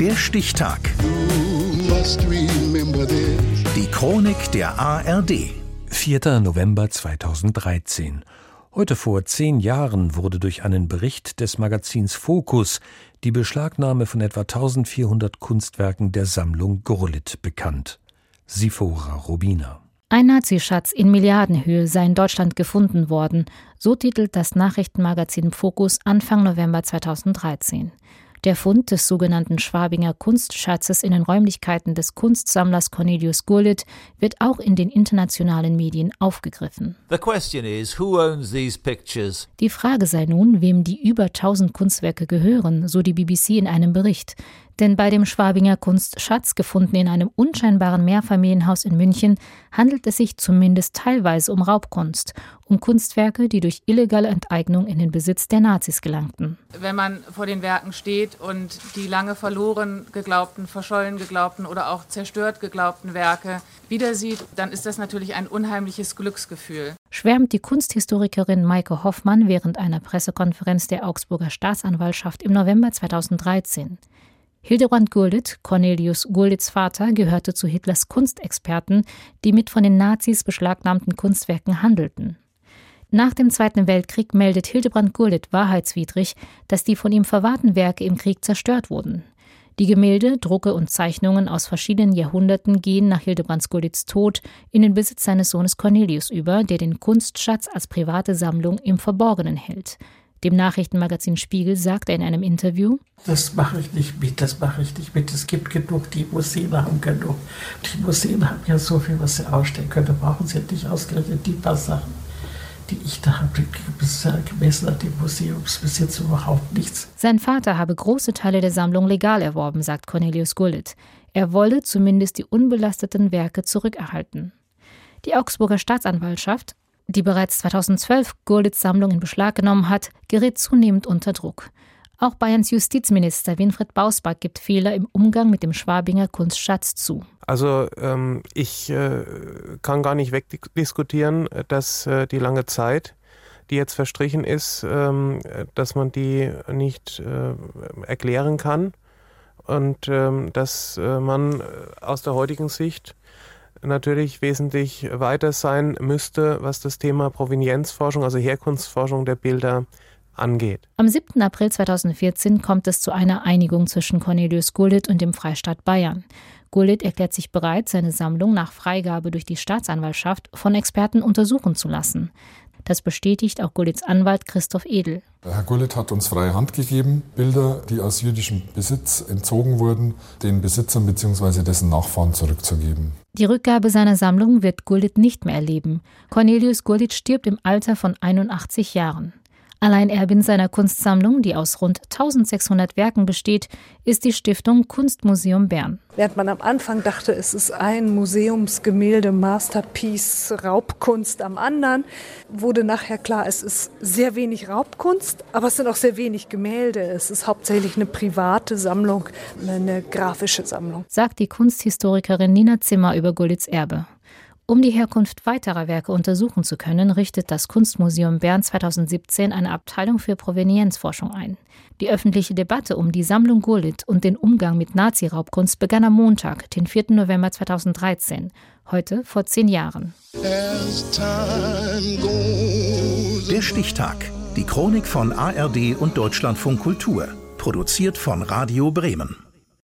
Der Stichtag. Die Chronik der ARD. 4. November 2013. Heute vor zehn Jahren wurde durch einen Bericht des Magazins Focus die Beschlagnahme von etwa 1400 Kunstwerken der Sammlung Gurlitt bekannt. Sifora Rubina. Ein Nazischatz in Milliardenhöhe sei in Deutschland gefunden worden, so titelt das Nachrichtenmagazin Focus Anfang November 2013. Der Fund des sogenannten Schwabinger Kunstschatzes in den Räumlichkeiten des Kunstsammlers Cornelius Gurlitt wird auch in den internationalen Medien aufgegriffen. Is, die Frage sei nun, wem die über 1000 Kunstwerke gehören, so die BBC in einem Bericht. Denn bei dem Schwabinger Kunstschatz, gefunden in einem unscheinbaren Mehrfamilienhaus in München, handelt es sich zumindest teilweise um Raubkunst, um Kunstwerke, die durch illegale Enteignung in den Besitz der Nazis gelangten. Wenn man vor den Werken steht und die lange verloren geglaubten, verschollen geglaubten oder auch zerstört geglaubten Werke wieder sieht, dann ist das natürlich ein unheimliches Glücksgefühl. Schwärmt die Kunsthistorikerin Maike Hoffmann während einer Pressekonferenz der Augsburger Staatsanwaltschaft im November 2013. Hildebrand Gurlitt, Cornelius Gurlitts Vater, gehörte zu Hitlers Kunstexperten, die mit von den Nazis beschlagnahmten Kunstwerken handelten. Nach dem Zweiten Weltkrieg meldet Hildebrand Gurlitt wahrheitswidrig, dass die von ihm verwahrten Werke im Krieg zerstört wurden. Die Gemälde, Drucke und Zeichnungen aus verschiedenen Jahrhunderten gehen nach Hildebrands Gurlitts Tod in den Besitz seines Sohnes Cornelius über, der den Kunstschatz als private Sammlung im Verborgenen hält. Dem Nachrichtenmagazin Spiegel sagt er in einem Interview, das mache ich nicht mit, das mache ich nicht mit. Es gibt genug, die Museen haben genug. Die Museen haben ja so viel, was sie ausstellen können. Da brauchen sie nicht ausgerechnet die paar Sachen, die ich da habe. Gemessen an dem Museumsbesitz überhaupt nichts. Sein Vater habe große Teile der Sammlung legal erworben, sagt Cornelius Gullit. Er wolle zumindest die unbelasteten Werke zurückerhalten. Die Augsburger Staatsanwaltschaft die bereits 2012 Gurlitz Sammlung in Beschlag genommen hat, gerät zunehmend unter Druck. Auch Bayerns Justizminister Winfried Bausbach gibt Fehler im Umgang mit dem Schwabinger Kunstschatz zu. Also ähm, ich äh, kann gar nicht wegdiskutieren, dass äh, die lange Zeit, die jetzt verstrichen ist, ähm, dass man die nicht äh, erklären kann und ähm, dass äh, man aus der heutigen Sicht natürlich wesentlich weiter sein müsste, was das Thema Provenienzforschung, also Herkunftsforschung der Bilder angeht. Am 7. April 2014 kommt es zu einer Einigung zwischen Cornelius Gullit und dem Freistaat Bayern. Gullit erklärt sich bereit, seine Sammlung nach Freigabe durch die Staatsanwaltschaft von Experten untersuchen zu lassen. Das bestätigt auch Gullits Anwalt Christoph Edel. Herr Gullit hat uns freie Hand gegeben, Bilder, die aus jüdischem Besitz entzogen wurden, den Besitzern bzw. dessen Nachfahren zurückzugeben. Die Rückgabe seiner Sammlung wird Gullit nicht mehr erleben. Cornelius Gullit stirbt im Alter von 81 Jahren. Alleinerbin seiner Kunstsammlung, die aus rund 1600 Werken besteht, ist die Stiftung Kunstmuseum Bern. Während man am Anfang dachte, es ist ein Museumsgemälde, Masterpiece, Raubkunst am anderen, wurde nachher klar, es ist sehr wenig Raubkunst, aber es sind auch sehr wenig Gemälde. Es ist hauptsächlich eine private Sammlung, eine grafische Sammlung. Sagt die Kunsthistorikerin Nina Zimmer über Gullits Erbe. Um die Herkunft weiterer Werke untersuchen zu können, richtet das Kunstmuseum Bern 2017 eine Abteilung für Provenienzforschung ein. Die öffentliche Debatte um die Sammlung Gurlitt und den Umgang mit Nazi-Raubkunst begann am Montag, den 4. November 2013, heute vor zehn Jahren. Der Stichtag. Die Chronik von ARD und Deutschlandfunk Kultur. Produziert von Radio Bremen.